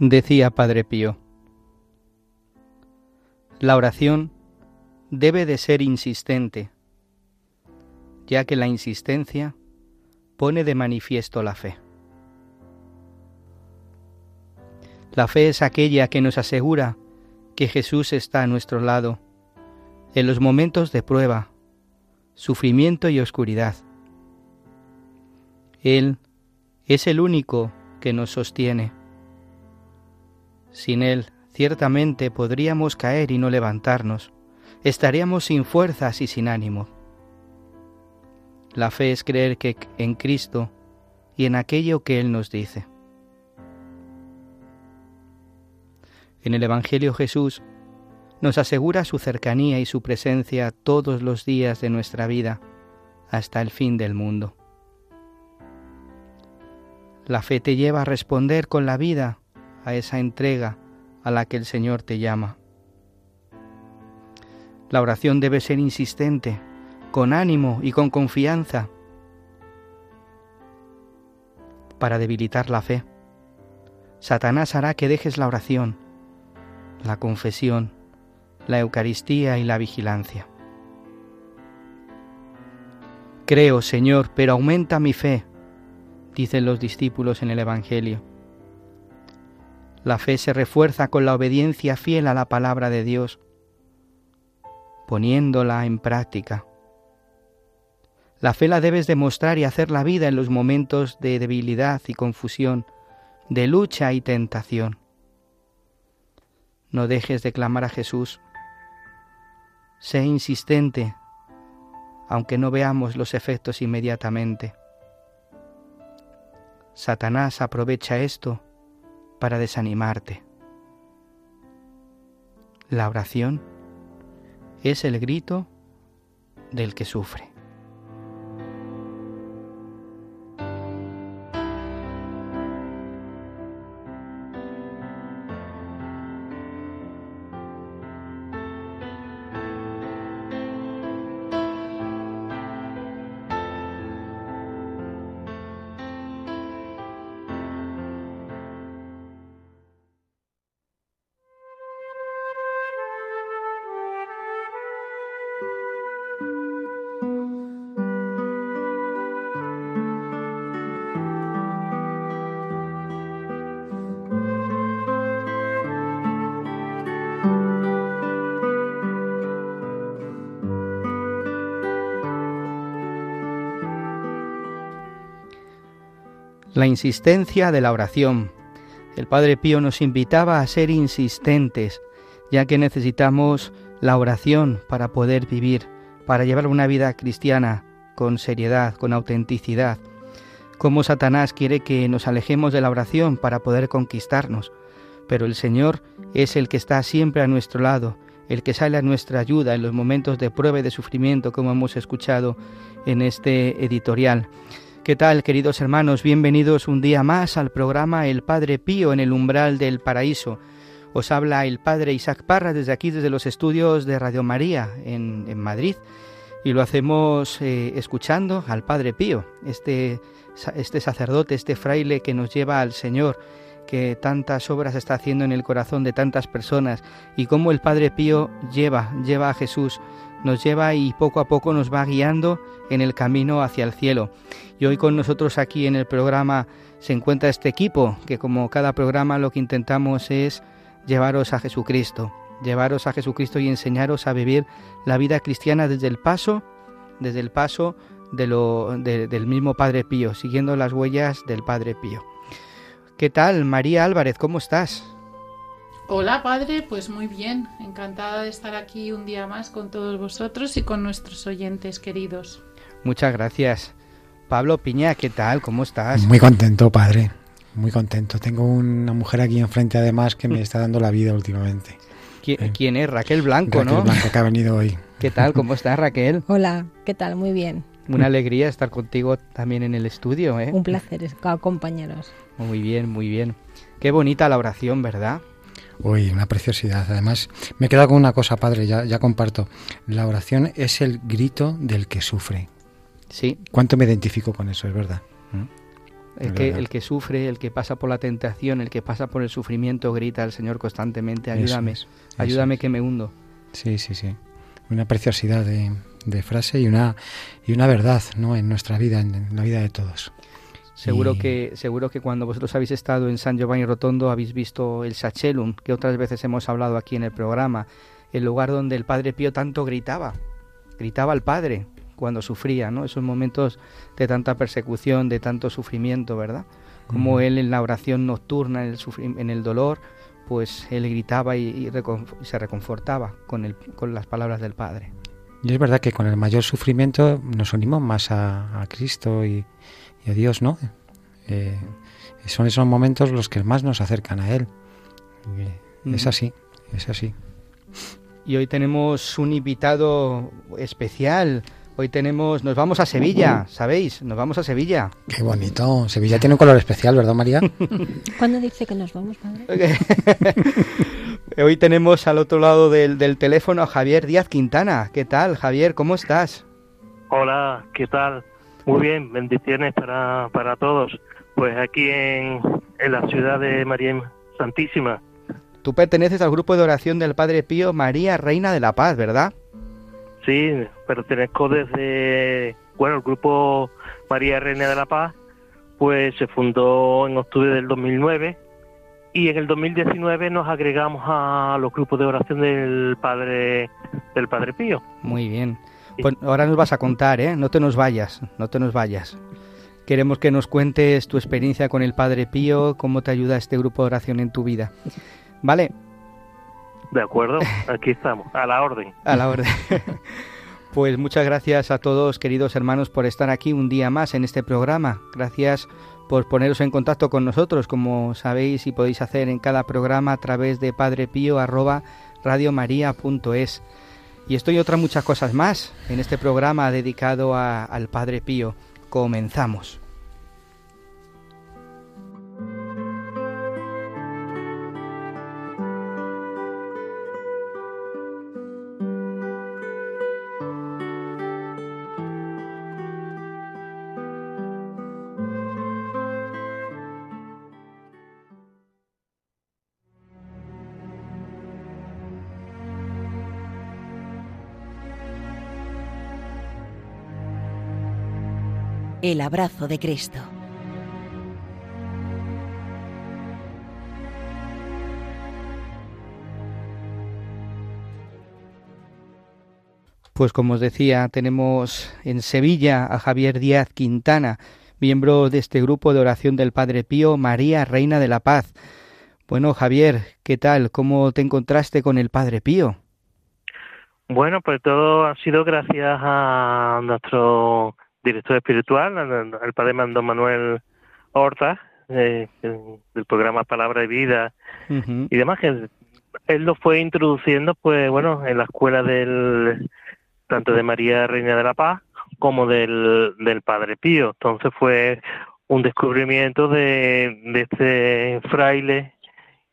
Decía Padre Pío, la oración debe de ser insistente, ya que la insistencia pone de manifiesto la fe. La fe es aquella que nos asegura que Jesús está a nuestro lado en los momentos de prueba, sufrimiento y oscuridad. Él es el único que nos sostiene. Sin Él, ciertamente podríamos caer y no levantarnos. Estaríamos sin fuerzas y sin ánimo. La fe es creer que en Cristo y en aquello que Él nos dice. En el Evangelio Jesús nos asegura su cercanía y su presencia todos los días de nuestra vida hasta el fin del mundo. La fe te lleva a responder con la vida a esa entrega a la que el Señor te llama. La oración debe ser insistente, con ánimo y con confianza, para debilitar la fe. Satanás hará que dejes la oración, la confesión, la Eucaristía y la vigilancia. Creo, Señor, pero aumenta mi fe, dicen los discípulos en el Evangelio. La fe se refuerza con la obediencia fiel a la palabra de Dios, poniéndola en práctica. La fe la debes demostrar y hacer la vida en los momentos de debilidad y confusión, de lucha y tentación. No dejes de clamar a Jesús. Sé insistente, aunque no veamos los efectos inmediatamente. Satanás aprovecha esto para desanimarte. La oración es el grito del que sufre. La insistencia de la oración. El Padre Pío nos invitaba a ser insistentes, ya que necesitamos la oración para poder vivir, para llevar una vida cristiana con seriedad, con autenticidad. Como Satanás quiere que nos alejemos de la oración para poder conquistarnos, pero el Señor es el que está siempre a nuestro lado, el que sale a nuestra ayuda en los momentos de prueba y de sufrimiento, como hemos escuchado en este editorial. ¿Qué tal, queridos hermanos? Bienvenidos un día más al programa El Padre Pío en el umbral del paraíso. Os habla el Padre Isaac Parra desde aquí, desde los estudios de Radio María en, Madrid. Y lo hacemos eh, escuchando al Padre Pío, este, este sacerdote, este fraile que nos lleva al Señor, que tantas obras está haciendo en el corazón de tantas personas y cómo el Padre Pío lleva, lleva a Jesús, nos lleva y poco a poco nos va guiando en el camino hacia el cielo. Y hoy con nosotros aquí en el programa se encuentra este equipo, que como cada programa lo que intentamos es llevaros a Jesucristo, llevaros a Jesucristo y enseñaros a vivir la vida cristiana desde el paso, desde el paso de lo, del mismo Padre Pío, siguiendo las huellas del Padre Pío. ¿Qué tal, María Álvarez? ¿Cómo estás? Hola, Padre, pues muy bien, encantada de estar aquí un día más con todos vosotros y con nuestros oyentes queridos. Muchas gracias. Pablo Piña, ¿qué tal? ¿Cómo estás? Muy contento, Padre. Muy contento. Tengo una mujer aquí enfrente además que me está dando la vida últimamente. ¿Quién, es? Raquel Blanco, Raquel ¿no? Blanco que ha venido hoy. ¿Qué tal? ¿Cómo estás, Raquel? Hola, ¿qué tal? Muy bien. Una alegría estar contigo también en el estudio, ¿eh? Un placer acompañaros. Muy bien, muy bien. Qué bonita la oración, ¿verdad? Uy, una preciosidad. Además, me he quedado con una cosa, padre, ya, ya comparto. La oración es el grito del que sufre. Sí. ¿Cuánto me identifico con eso? Es verdad. ¿Mm? El que, el que sufre, el que pasa por la tentación, el que pasa por el sufrimiento, grita al Señor constantemente, ayúdame, Eso es, eso ayúdame es. que me hundo. Sí, sí, sí. Una preciosidad de, de frase y una, y una verdad ¿no? en nuestra vida, en, en la vida de todos. Seguro que seguro que cuando vosotros habéis estado en San Giovanni Rotondo habéis visto el Sachelum, que otras veces hemos hablado aquí en el programa, el lugar donde el Padre Pío tanto gritaba, gritaba al Padre cuando sufría, ¿no? Esos momentos de tanta persecución, de tanto sufrimiento, ¿verdad? Como él en la oración nocturna, en el, en el dolor, pues él gritaba y, y recon- y se reconfortaba con, el, con las palabras del Padre. Y es verdad que con el mayor sufrimiento nos unimos más a, a Cristo y, Dios, ¿no? Eh, son esos momentos los que más nos acercan a Él. Eh, Es así, es así. Y hoy tenemos un invitado especial. Hoy tenemos, nos vamos a Sevilla, ¿sabéis? Nos vamos a Sevilla. Qué bonito. Sevilla tiene un color especial, ¿verdad, María? ¿Cuándo dice que nos vamos, padre? Hoy tenemos al otro lado del, del teléfono a Javier Díaz Quintana. ¿Qué tal, Javier? ¿Cómo estás? Hola, ¿qué tal? Muy bien, bendiciones para, para todos. Pues aquí en, en la ciudad de María Santísima. Tú perteneces al grupo de oración del Padre Pío María Reina de la Paz, ¿verdad? Sí, pertenezco desde, bueno, el grupo María Reina de la Paz, pues se fundó en octubre del 2009 y en el 2019 nos agregamos a los grupos de oración del Padre del Padre Pío. Muy bien. Pues ahora nos vas a contar, ¿eh? No te nos vayas, no te nos vayas. Queremos que nos cuentes tu experiencia con el Padre Pío, cómo te ayuda este grupo de oración en tu vida. ¿Vale? De acuerdo, aquí estamos, a la orden. A la orden. Pues muchas gracias a todos, queridos hermanos, por estar aquí un día más en este programa. Gracias por poneros en contacto con nosotros, como sabéis y podéis hacer en cada programa a través de padrepío@radiomaria.es. Y esto y otras muchas cosas más en este programa dedicado a- al Padre Pío. Comenzamos. El abrazo de Cristo. Pues como os decía, tenemos en Sevilla a Javier Díaz Quintana, miembro de este grupo de oración del Padre Pío, María Reina de la Paz. Bueno, Javier, ¿qué tal? ¿Cómo te encontraste con el Padre Pío? Bueno, pues todo ha sido gracias a nuestro director espiritual, al, al padre Mando Manuel Horta, eh, del programa Palabra y Vida y demás, que él lo fue introduciendo, pues bueno, en la escuela del tanto de María Reina de la Paz como del, del Padre Pío. Entonces fue un descubrimiento de, de este fraile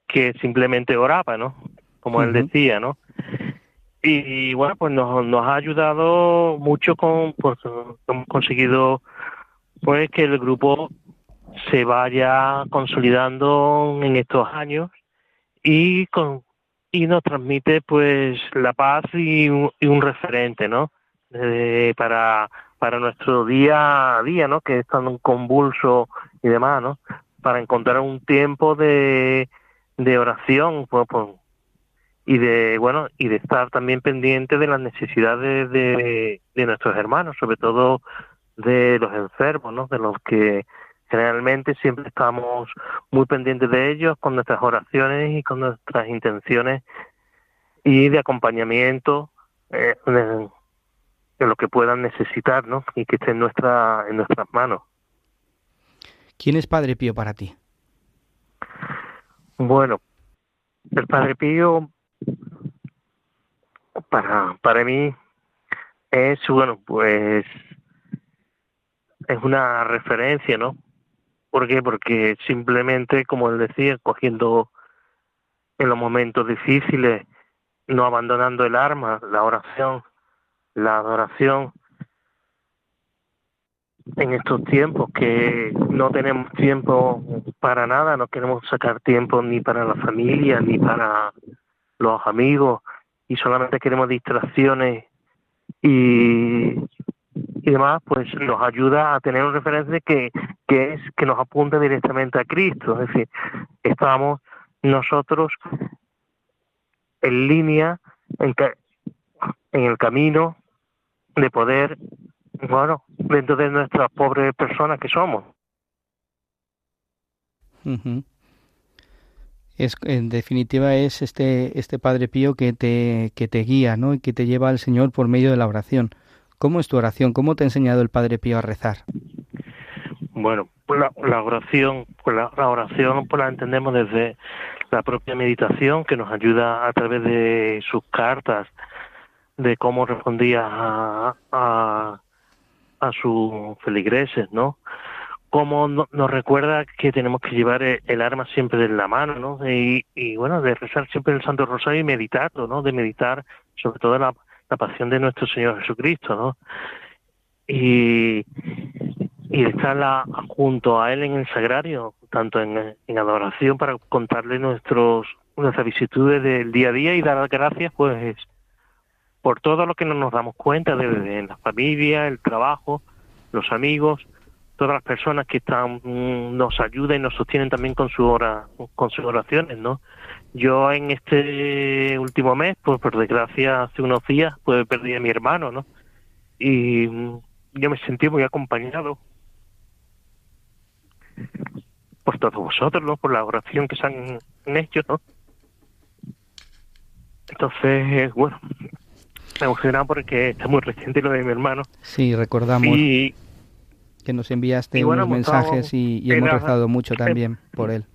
que simplemente oraba, ¿no? Como él decía, ¿no? Y, bueno, pues nos, nos ha ayudado mucho con, pues hemos conseguido pues que el grupo se vaya consolidando en estos años y con y nos transmite pues la paz y un, y un referente no Eh, para para nuestro día a día no que es tan convulso y demás no para encontrar un tiempo de de oración pues, pues, y de bueno y de estar también pendiente de las necesidades de, de nuestros hermanos, sobre todo de los enfermos, ¿no? De los que generalmente siempre estamos muy pendientes de ellos con nuestras oraciones y con nuestras intenciones y de acompañamiento eh, en, lo que puedan necesitar, ¿no? Y que esté en nuestra en nuestras manos. ¿Quién es Padre Pío para ti? Bueno, el Padre Pío para para mí es bueno, pues es una referencia, ¿no? ¿Por qué? Porque simplemente, como él decía, cogiendo en los momentos difíciles, no abandonando el arma, la oración, la adoración, en estos tiempos que no tenemos tiempo para nada, no queremos sacar tiempo ni para la familia, ni para los amigos, y solamente queremos distracciones y y demás, pues nos ayuda a tener un referente que, que es que nos apunta directamente a Cristo. Es decir, estamos nosotros en línea, en, en el camino de poder, bueno, dentro de nuestras pobres personas que somos. Es, en definitiva es este, este Padre Pío que te, que te guía, ¿no? Y que te lleva al Señor por medio de la oración. ¿Cómo es tu oración? ¿Cómo te ha enseñado el Padre Pío a rezar? Bueno, pues la, oración, pues la, oración pues la entendemos desde la propia meditación que nos ayuda a través de sus cartas, de cómo respondía a, a, a sus feligreses, ¿no? Cómo nos recuerda que tenemos que llevar el, arma siempre en la mano, ¿no? Y, bueno, de rezar siempre el Santo Rosario y meditarlo, ¿no? De meditar sobre todo la, pasión de nuestro Señor Jesucristo, ¿no? Y, y estar junto a Él en el sagrario, tanto en, adoración para contarle nuestros nuestras vicisitudes del día a día y dar gracias, pues, por todo lo que no nos damos cuenta, de la familia, el trabajo, los amigos, todas las personas que están mm, nos ayudan y nos sostienen también con su hora, con sus oraciones, ¿no? Yo en este último mes, pues por desgracia, hace unos días, pues perdí a mi hermano, ¿no? Y mm, yo me sentí muy acompañado por todos vosotros, ¿no? Por la oración que se han hecho, ¿no? Entonces, bueno, me emocionado porque está muy reciente lo de mi hermano. Sí, recordamos que nos enviaste unos mensajes y, hemos rezado mucho también por él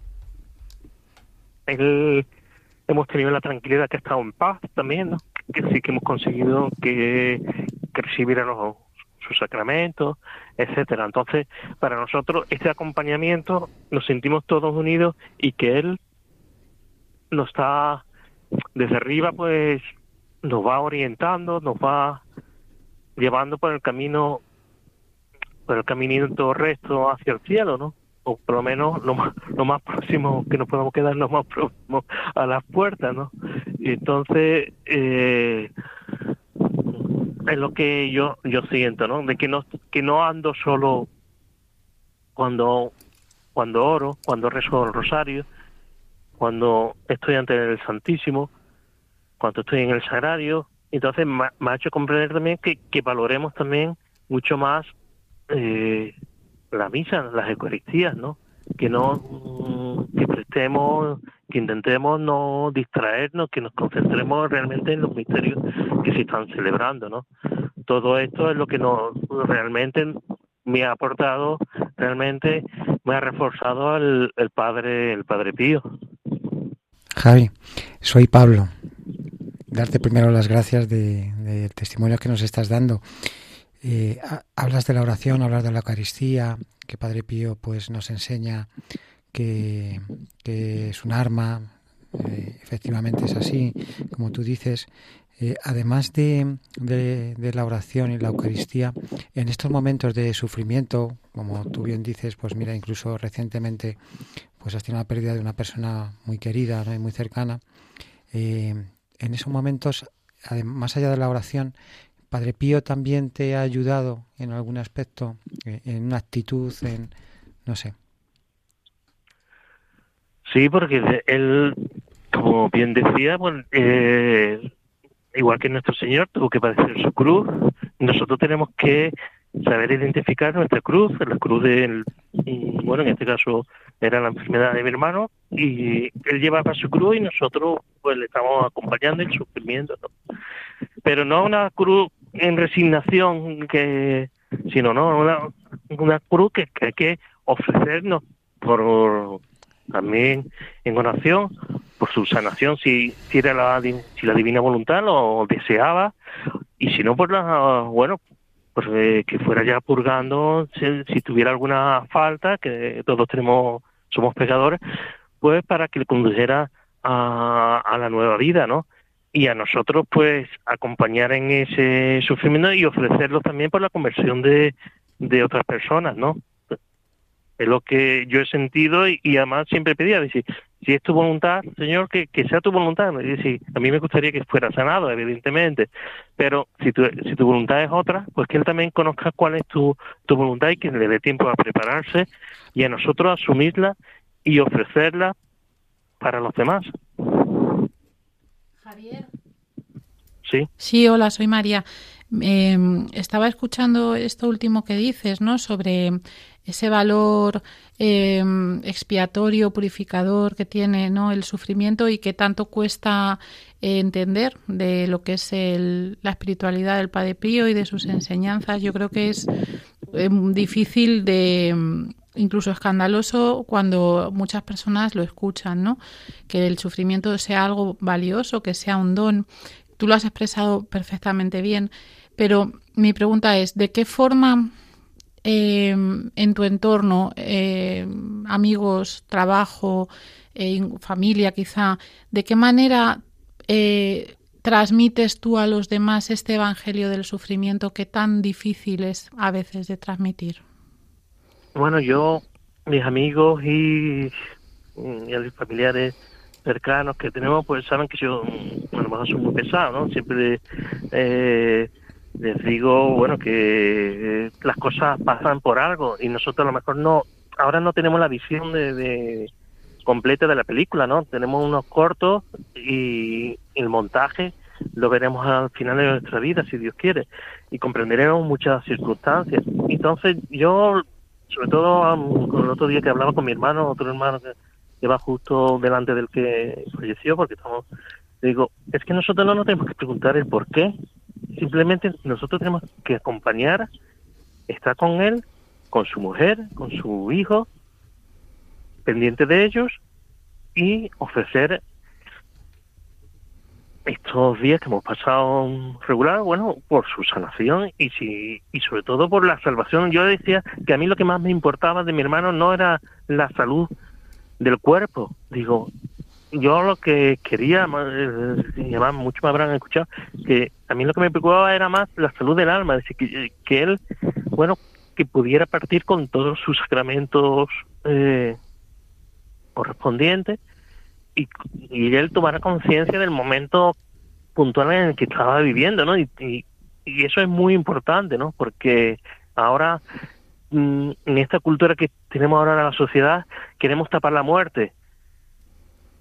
él hemos tenido la tranquilidad que ha estado en paz también, ¿no? que sí que hemos conseguido que, que recibiera los, sus sacramentos, etcétera. Entonces, para nosotros este acompañamiento nos sentimos todos unidos y que él nos está desde arriba, pues nos va orientando, nos va llevando por el camino, el caminito recto hacia el cielo, ¿no? o por lo menos lo más, lo más próximo que nos podamos quedar lo más próximo a las puertas, ¿no? Entonces eh, es lo que yo yo siento, ¿no? De que no que no ando solo cuando cuando oro, cuando rezo el rosario, cuando estoy ante el Santísimo, cuando estoy en el Sagrario, entonces me, ha hecho comprender también que, que valoremos también mucho más eh, la misa, las Eucaristías, ¿no? Que no, que prestemos, que intentemos no distraernos, que nos concentremos realmente en los misterios que se están celebrando, ¿no? Todo esto es lo que nos realmente me ha aportado, realmente me ha reforzado el, el padre, el padre Pío. Javi, soy Pablo. Darte primero las gracias del de testimonio que nos estás dando. Eh, hablas de la oración, hablas de la Eucaristía, que Padre Pío pues nos enseña que, es un arma, eh, efectivamente es así, como tú dices. Eh, además de, la oración y la Eucaristía, en estos momentos de sufrimiento, como tú bien dices, pues mira, incluso recientemente pues has tenido la pérdida de una persona muy querida y muy cercana, en esos momentos, más allá de la oración, Padre Pío también te ha ayudado en algún aspecto, eh, en una actitud, en no sé. Sí, porque él, como bien decía, eh, igual que nuestro Señor tuvo que padecer su cruz, nosotros tenemos que saber identificar nuestra cruz, la cruz del, bueno, en este caso era la enfermedad de mi hermano, y él llevaba su cruz y nosotros pues le estamos acompañando su sufrimiento, Pero no una cruz en resignación, que sino no una, una cruz que, que hay que ofrecernos por también en oración por su sanación si, si era la si la divina voluntad lo deseaba y si no por la bueno pues eh, que fuera ya purgando si, tuviera alguna falta que todos tenemos somos pecadores pues para que le condujera a, a la nueva vida no y a nosotros pues acompañar en ese sufrimiento y ofrecerlo también por la conversión de, de otras personas no es lo que yo he sentido y, además siempre pedía, decir, si es tu voluntad, Señor, que, sea tu voluntad. Decir, a mí me gustaría que fuera sanado, evidentemente, pero si tu, si tu voluntad es otra, pues que Él también conozca cuál es tu, tu voluntad y que le dé tiempo a prepararse y a nosotros asumirla y ofrecerla para los demás. Javier. Sí. Sí, hola, soy María. Em, estaba escuchando esto último que dices, ¿no? Sobre ese valor em, expiatorio, purificador que tiene ¿no? el sufrimiento y que tanto cuesta entender de lo que es la espiritualidad del Padre Pío y de sus enseñanzas. Yo creo que es em, difícil de incluso escandaloso cuando muchas personas lo escuchan, ¿no? Que el sufrimiento sea algo valioso, que sea un don. Tú lo has expresado perfectamente bien, pero mi pregunta es, ¿de qué forma eh, en tu entorno, eh, amigos, trabajo, eh, familia quizá, ¿de qué manera transmites tú a los demás este Evangelio del sufrimiento que tan difícil es a veces de transmitir? Bueno, yo, mis amigos y, y los familiares cercanos que tenemos, pues saben que yo, bueno, más soy muy pesado, ¿no? Siempre eh, les digo, bueno, que eh, las cosas pasan por algo y nosotros a lo mejor no, ahora no tenemos la visión de, completa de la película, ¿no? Tenemos unos cortos y el montaje lo veremos al final de nuestra vida, si Dios quiere, y comprenderemos muchas circunstancias. Entonces yo, sobre todo con el otro día que hablaba con mi hermano, otro hermano que, que va justo delante del que falleció, porque estamos, digo, es que nosotros no nos tenemos que preguntar el por qué, Simplemente nosotros tenemos que acompañar, estar con él, con su mujer, con su hijo, pendiente de ellos y ofrecer estos días que hemos pasado regular, bueno, por su sanación y si y sobre todo por la salvación. Yo decía que a mí lo que más me importaba de mi hermano no era la salud del cuerpo, digo, yo lo que quería, eh, y además muchos me habrán escuchado, que a mí lo que me preocupaba era más la salud del alma, es decir, que, él, bueno, que pudiera partir con todos sus sacramentos eh, correspondientes y, él tomara conciencia del momento puntual en el que estaba viviendo, ¿no? Y, y, eso es muy importante, ¿no? Porque ahora, mm, en esta cultura que tenemos ahora en la sociedad, queremos tapar la muerte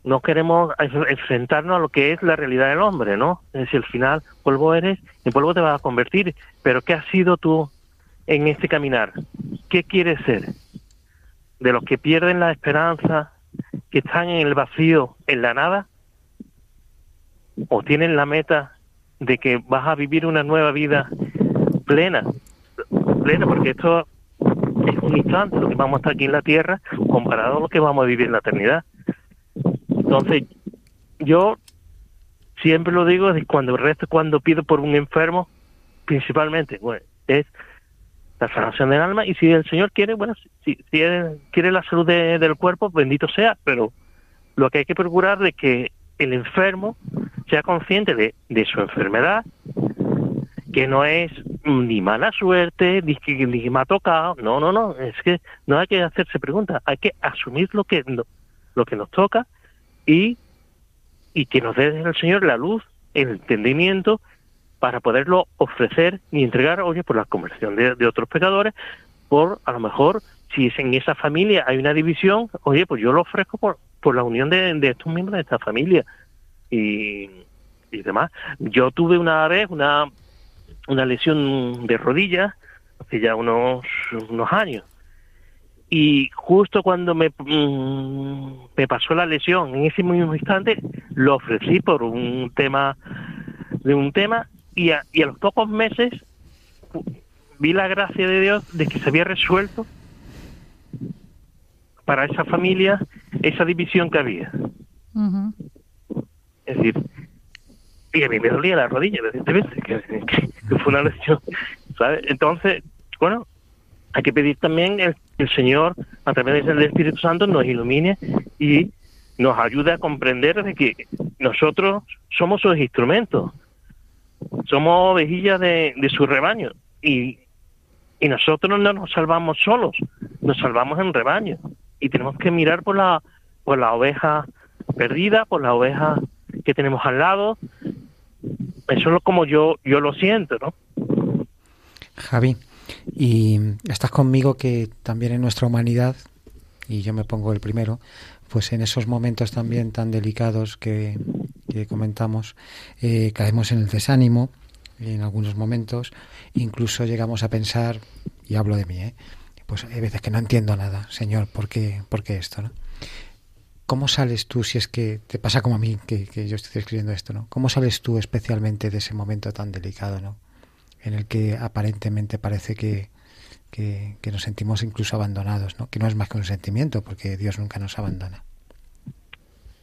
no queremos enfrentarnos a lo que es la realidad del hombre, ¿no? Es decir, al final, polvo eres y polvo te vas a convertir. Pero ¿qué has sido tú en este caminar? ¿Qué quieres ser? ¿De los que pierden la esperanza, que están en el vacío, en la nada? ¿O tienen la meta de que vas a vivir una nueva vida plena? Plena, porque esto es un instante, lo que vamos a estar aquí en la tierra, comparado a lo que vamos a vivir en la eternidad. Entonces, yo siempre lo digo, cuando resto, cuando pido por un enfermo, principalmente, bueno, es la sanación del alma y si el Señor quiere, bueno, si, si quiere la salud del cuerpo, bendito sea, pero lo que hay que procurar es que el enfermo sea consciente de, de su enfermedad, que no es ni mala suerte, ni que ni me ha tocado, no, no, no, es que no hay que hacerse preguntas, hay que asumir lo que, lo que nos toca y, y que nos dé el Señor la luz, el entendimiento para poderlo ofrecer y entregar, oye, por la conversión de, otros pecadores, por a lo mejor si es en esa familia hay una división, oye, pues yo lo ofrezco por, por la unión de, estos miembros de esta familia y, y demás. Yo tuve una vez una, una lesión de rodilla hace ya unos, unos años. Y justo cuando me, mm, me pasó la lesión, en ese mismo instante, lo ofrecí por un tema, de un tema, y a, y a los pocos meses vi la gracia de Dios de que se había resuelto para esa familia esa división que había. Es decir, y a mí me dolía la rodilla, evidentemente, que, que- que fue una lesión, ¿sabes? Entonces, bueno, hay que pedir también el, que el Señor, a través del Espíritu Santo, nos ilumine y nos ayude a comprender de que nosotros somos sus instrumentos, somos ovejillas de, su rebaño y, y nosotros no nos salvamos solos, nos salvamos en rebaño y tenemos que mirar por la, por la oveja perdida, por la oveja que tenemos al lado. Eso es como yo, yo lo siento, ¿no? Javi, y estás conmigo que también en nuestra humanidad, y yo me pongo el primero, pues en esos momentos también tan delicados que, que comentamos, eh, caemos en el desánimo en algunos momentos, incluso llegamos a pensar, y hablo de mí, ¿eh? pues hay veces que no entiendo nada, Señor, ¿por qué, por qué esto? ¿no? ¿Cómo sales tú, si es que te pasa como a mí, que, yo estoy escribiendo esto, ¿no? ¿Cómo sales tú especialmente de ese momento tan delicado, ¿no? En el que aparentemente parece que, que, que nos sentimos incluso abandonados, ¿no? Que no es más que un sentimiento, porque Dios nunca nos abandona.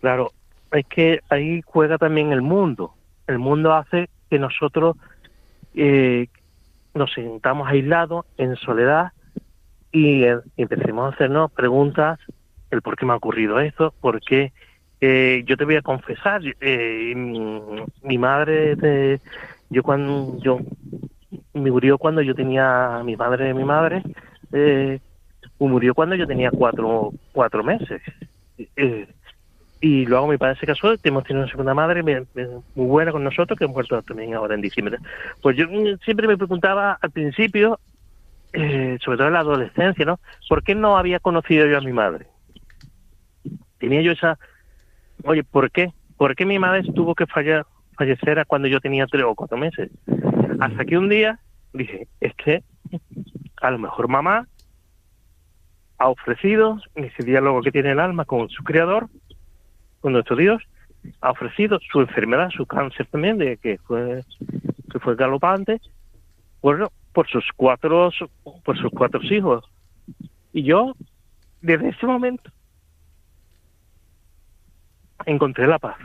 Claro, es que ahí juega también el mundo. El mundo hace que nosotros eh, nos sintamos aislados, en soledad, y, eh, empecemos a hacernos preguntas, el por qué me ha ocurrido esto, por qué... Eh, yo te voy a confesar, eh, mi, madre, de, yo cuando yo murió cuando yo tenía mi madre, mi madre, eh, murió cuando yo tenía cuatro cuatro meses. Y luego mi padre se casó, hemos tenido una segunda madre muy buena con nosotros, que ha muerto también ahora en diciembre. Pues yo mm, siempre me preguntaba al principio, eh, sobre todo en la adolescencia, ¿no? ¿Por qué no había conocido yo a mi madre? Tenía yo esa, oye, ¿por qué? ¿Por qué mi madre tuvo que fallar, fallecer cuando yo tenía tres o cuatro meses? Hasta que un día dije, es que a lo mejor mamá ha ofrecido ese diálogo que tiene el alma con su creador, nuestro Dios, ha ofrecido su enfermedad, su cáncer también, de que fue que fue galopante, bueno, por sus cuatro por sus cuatro hijos. Y yo desde ese momento encontré la paz.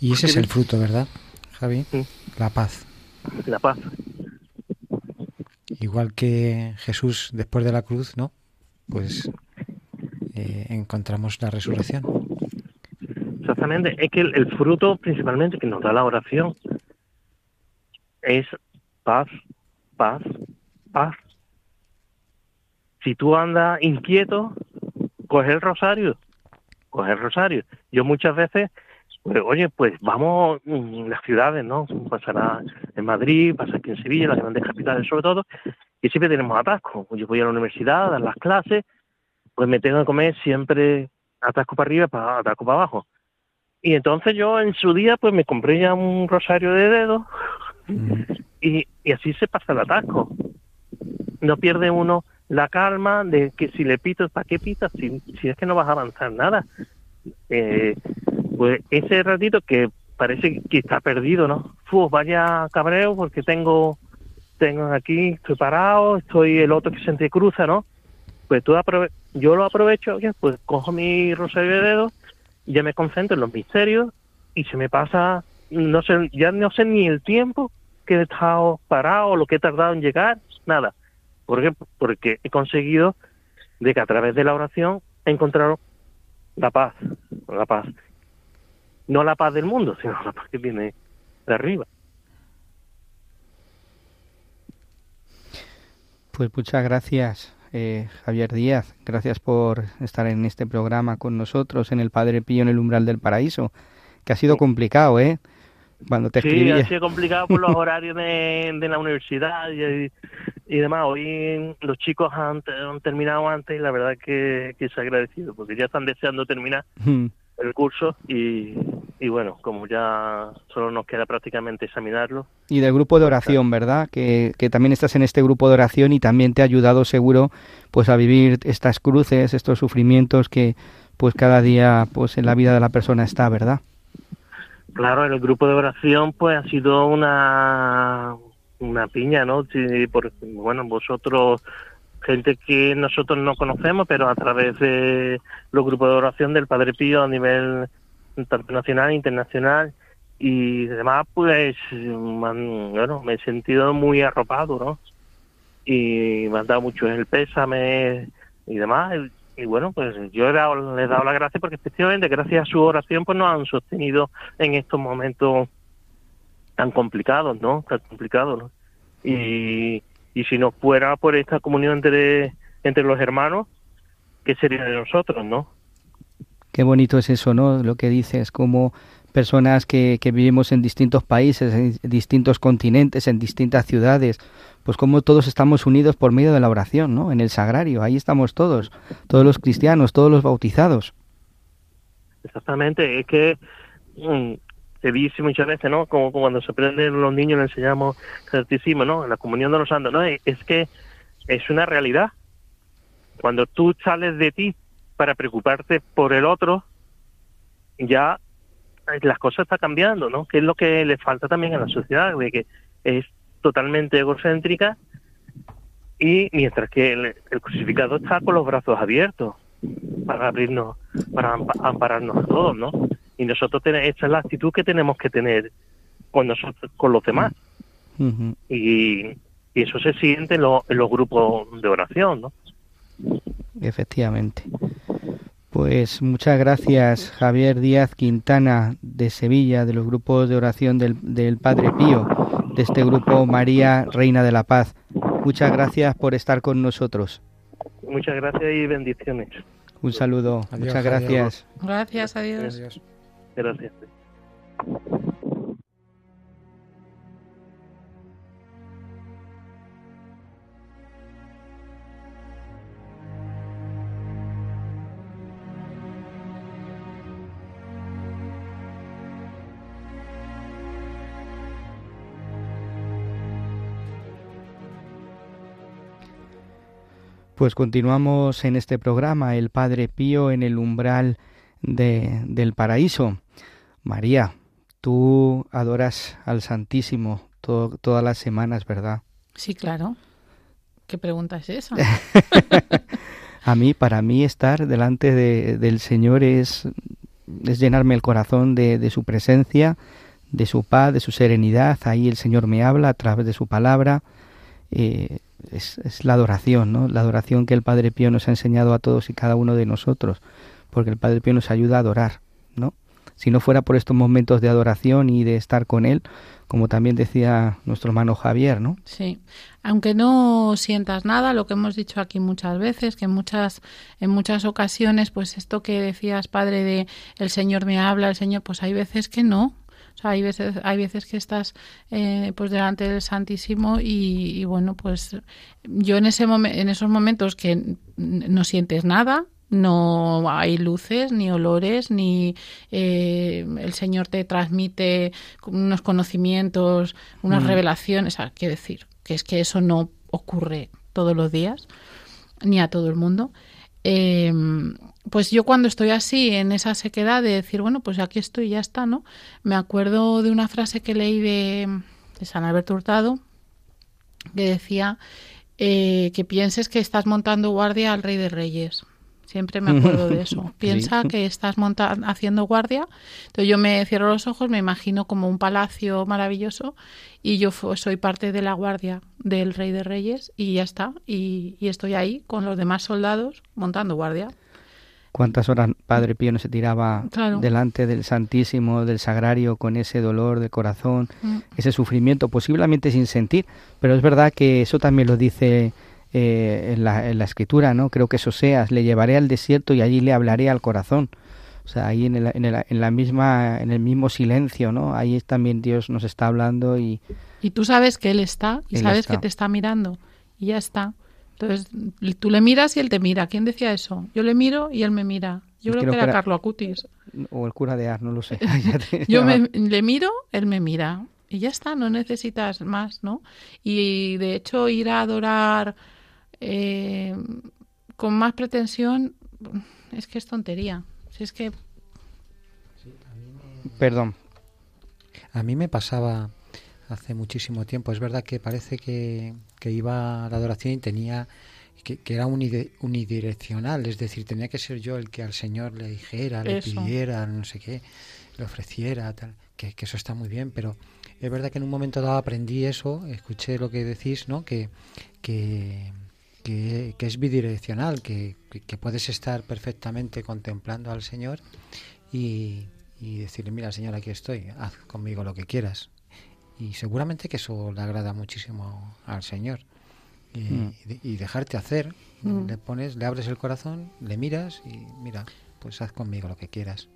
Y ese es el fruto, ¿verdad, Javi? Sí. La paz. La paz. Igual que Jesús después de la cruz, ¿no? Pues eh, encontramos la resurrección. Exactamente, es que el, fruto principalmente que nos da la oración es paz, paz, paz. Si tú andas inquieto, coge el rosario, coge el rosario. Yo muchas veces, pues, oye, pues vamos mm, las ciudades, ¿no? Pasará en Madrid, pasa aquí en Sevilla, las grandes capitales sobre todo, y siempre tenemos atasco. Yo voy a la universidad a dar las clases, pues me tengo que comer siempre atasco para arriba, para, atasco para abajo. Y entonces yo en su día pues me compré ya un rosario de dedos y, y así se pasa el atasco. No pierde uno la calma de que si le pitas, ¿para qué pitas? Si, si es que no vas a avanzar nada. Eh, pues ese ratito que parece que está perdido, ¿no? Fu, vaya cabreo porque tengo tengo aquí, estoy parado, estoy el otro que se entrecruza, ¿no? Pues tú yo lo aprovecho, pues cojo mi rosario de dedos ya me concentro en los misterios y se me pasa, no sé, ya no sé ni el tiempo que he estado parado, lo que he tardado en llegar, nada. ¿Por qué? Porque he conseguido de que a través de la oración he encontrado la paz, la paz. No la paz del mundo, sino la paz que viene de arriba. Pues muchas gracias, eh, Javier Díaz. Gracias por estar en este programa con nosotros, en el Padre Pío en el umbral del paraíso, que ha sido complicado, ¿eh? Cuando te sí, escribía. ha sido complicado por los horarios de, de la universidad y, y demás. Hoy los chicos han, han terminado antes y la verdad que, que se ha agradecido porque ya están deseando terminar Mm. El curso y, y bueno, como ya solo nos queda prácticamente examinarlo, Y del grupo de oración, ¿verdad? Que, que también estás en este grupo de oración y también te ha ayudado seguro pues a vivir estas cruces, estos sufrimientos que pues cada día pues en la vida de la persona está, ¿verdad? Claro, el grupo de oración pues ha sido una una piña, ¿no? Sí, por, bueno, vosotros, gente que nosotros no conocemos, pero a través de los grupos de oración del Padre Pío a nivel tanto nacional internacional y demás, pues, me han- bueno, me he sentido muy arropado, ¿no? Y me han dado mucho el pésame y demás. Y, bueno, pues yo he dado, le he dado la gracia porque efectivamente gracias a su oración pues nos han sostenido en estos momentos tan complicados, ¿no? Tan complicados, ¿no? Y, y si no fuera por esta comunión entre, entre los hermanos, ¿qué sería de nosotros, no? Qué bonito es eso, ¿no? Lo que dices, como personas que, que vivimos en distintos países, en distintos continentes, en distintas ciudades, pues como todos estamos unidos por medio de la oración, ¿no? En el sagrario, ahí estamos todos, todos los cristianos, todos los bautizados. Exactamente, es que mm, se dice muchas veces, ¿no? Como, cuando se aprenden los niños le enseñamos catecismo, ¿no? La comunión de los santos, ¿no? Es, es que es una realidad. Cuando tú sales de ti para preocuparte por el otro, ya eh, las cosas están cambiando, ¿no? Que es lo que le falta también a la sociedad, de que es totalmente egocéntrica y mientras que el, crucificado está con los brazos abiertos para abrirnos, para ampa- ampararnos a todos, ¿no? Y nosotros tenemos, esa es la actitud que tenemos que tener con nosotros, con los demás. Y, y eso se siente en, lo- en los grupos de oración, ¿no? Efectivamente. Pues muchas gracias Javier Díaz Quintana de Sevilla, de los grupos de oración del, del Padre Pío, de este grupo María Reina de la Paz. Muchas gracias por estar con nosotros. Muchas gracias y bendiciones. Un saludo. Adiós, muchas gracias. Gracias a Dios. Adiós. Gracias. Pues continuamos en este programa, el Padre Pío en el umbral de, del paraíso. María, tú adoras al Santísimo to- todas las semanas, ¿verdad? Sí, claro. ¿Qué pregunta es esa? A mí, para mí, estar delante de- del Señor es, es llenarme el corazón de, de su presencia, de su paz, de su serenidad. Ahí el Señor me habla a través de su palabra. Eh, es, es la adoración, ¿no? La adoración que el Padre Pío nos ha enseñado a todos y cada uno de nosotros, porque el Padre Pío nos ayuda a adorar, ¿no? Si no fuera por estos momentos de adoración y de estar con Él, como también decía nuestro hermano Javier, ¿no? Sí, aunque no sientas nada, lo que hemos dicho aquí muchas veces, que en muchas, en muchas ocasiones, pues esto que decías, padre, de el Señor me habla, el Señor, pues hay veces que no. O sea, hay veces, hay veces que estás eh, pues delante del Santísimo y, bueno, pues yo en ese en esos momentos que no sientes nada, no hay luces, ni olores, ni eh, el Señor te transmite unos conocimientos, unas Mm. revelaciones. O sea, quiero decir, que es que eso no ocurre todos los días, ni a todo el mundo. Eh, pues yo cuando estoy así, en esa sequedad de decir, bueno, pues aquí estoy, ya está, ¿no? Me acuerdo de una frase que leí de, de San Alberto Hurtado, que decía eh, que pienses que estás montando guardia al Rey de Reyes. Siempre me acuerdo de eso. Piensa Sí. que estás monta haciendo guardia. Entonces yo me cierro los ojos, me imagino como un palacio maravilloso y yo soy parte de la guardia del Rey de Reyes y ya está. Y, y estoy ahí con los demás soldados montando guardia. ¿Cuántas horas Padre Pío no se tiraba Claro. delante del Santísimo, del Sagrario, con ese dolor de corazón, Mm. ese sufrimiento, posiblemente sin sentir? Pero es verdad que eso también lo dice eh, en, la, en la Escritura, ¿no? Creo que eso seas, le llevaré al desierto y allí le hablaré al corazón. O sea, ahí en, el, en, el, en la misma, en el mismo silencio, ¿no? Ahí también Dios nos está hablando y Y tú sabes que Él está y Él sabes está. que te está mirando y ya está. Entonces, tú le miras y él te mira. ¿Quién decía eso? Yo le miro y él me mira. Yo creo, que era, Carlo Acutis. O el cura de Ar, no lo sé. Yo me, le miro, él me mira. Y ya está, no necesitas más, ¿no? Y de hecho, ir a adorar eh, con más pretensión es que es tontería. Si es que. Perdón. A mí me pasaba hace muchísimo tiempo. Es verdad que parece que, iba a la adoración y tenía que, era unidireccional, es decir, tenía que ser yo el que al Señor le dijera, le pidiera, no sé qué, le ofreciera, tal, que, eso está muy bien, pero es verdad que en un momento dado aprendí eso, escuché lo que decís, ¿no? Que, que, que, es bidireccional, que, que, puedes estar perfectamente contemplando al Señor y, y decirle, mira Señor, aquí estoy, haz conmigo lo que quieras y seguramente que eso le agrada muchísimo al Señor. Y, mm. dejarte hacer, mm. le pones, le abres el corazón, le miras y mira, pues haz conmigo lo que quieras.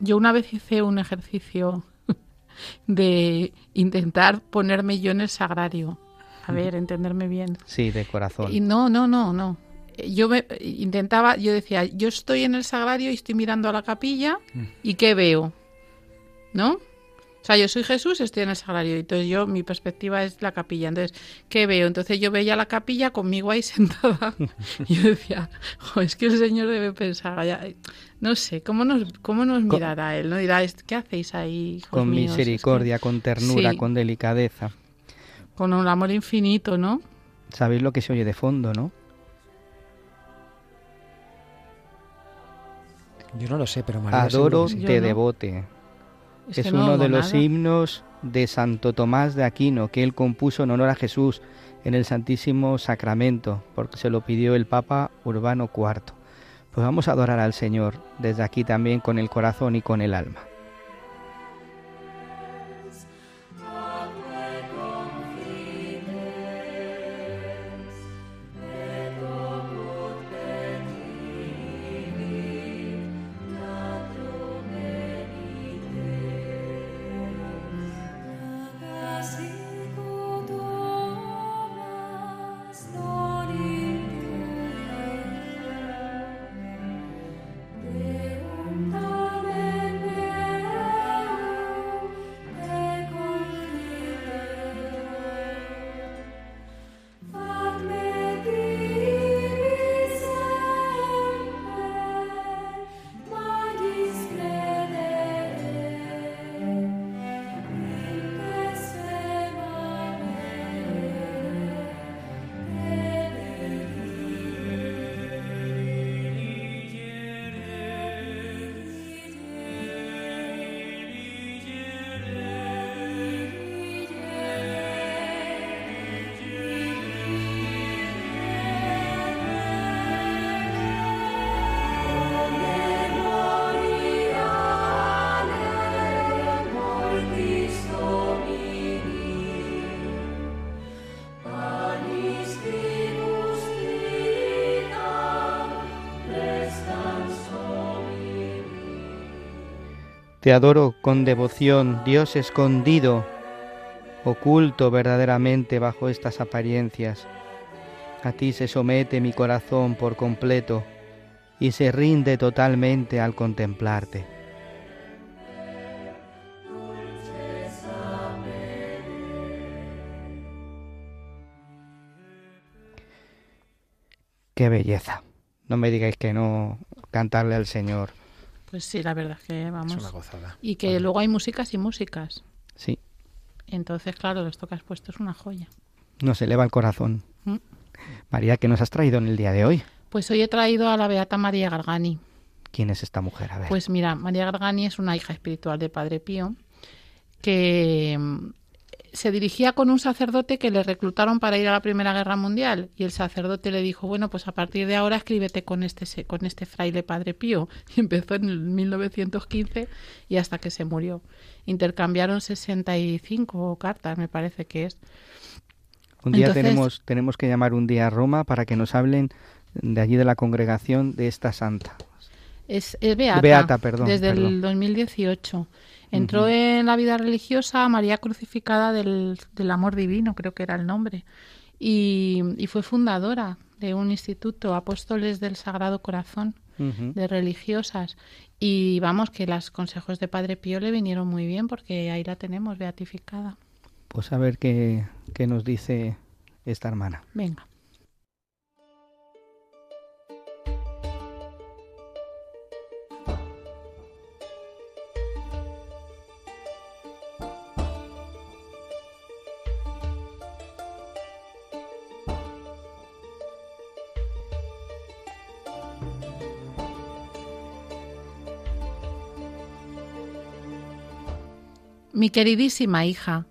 Yo una vez hice un ejercicio de intentar ponerme yo en el sagrario. A ver, entenderme bien. Sí, de corazón. Y no, no, no, no. Yo me, intentaba, yo decía, yo estoy en el sagrario y estoy mirando a la capilla y ¿qué veo? ¿No? O sea, yo soy Jesús, estoy en el sagrario, y entonces yo, mi perspectiva es la capilla. Entonces, ¿qué veo? Entonces yo veía la capilla conmigo ahí sentada. y yo decía, es que el Señor debe pensar, no sé, ¿cómo nos, cómo nos mirará Él? ¿No dirá, ¿qué hacéis ahí? con misericordia, con ternura, con delicadeza. Con un amor infinito, ¿no? Sabéis lo que se oye de fondo, ¿no? Yo no lo sé, pero María Adoro, te devote. Es, uno de los himnos de Santo Tomás de Aquino que él compuso en honor a Jesús en el Santísimo Sacramento, porque se lo pidió el Papa Urbano IV. Pues vamos a adorar al Señor desde aquí también con el corazón y con el alma. Te adoro con devoción, Dios escondido, oculto verdaderamente bajo estas apariencias. A ti se somete mi corazón por completo y se rinde totalmente al contemplarte. Qué belleza. No me digáis que no cantarle al Señor. Pues sí, la verdad es que vamos. Y que luego hay músicas y músicas. Sí. Entonces, claro, esto que has puesto es una joya. Nos eleva el corazón. Mm. María, ¿qué nos has traído en el día de hoy? Pues hoy he traído a la beata María Gargani. ¿Quién es esta mujer? A ver. Pues mira, María Gargani es una hija espiritual de Padre Pío que se dirigía con un sacerdote que le reclutaron para ir a la Primera Guerra Mundial y el sacerdote le dijo, bueno, pues a partir de ahora escríbete con este, con este fraile Padre Pío. Y empezó en 1915 y hasta que se murió. Intercambiaron 65 cartas, me parece que es. Un día tenemos, tenemos que llamar un día a Roma para que nos hablen de allí de la congregación de esta santa. Es, beata, perdón, desde el 2018. Entró en la vida religiosa María Crucificada del, del, Amor Divino, creo que era el nombre. y, y fue fundadora de un instituto, Apóstoles del Sagrado Corazón, de religiosas. Y vamos, que los consejos de Padre Pío le vinieron muy bien porque ahí la tenemos beatificada. Pues a ver qué, qué nos dice esta hermana. Venga. Mi queridísima hija,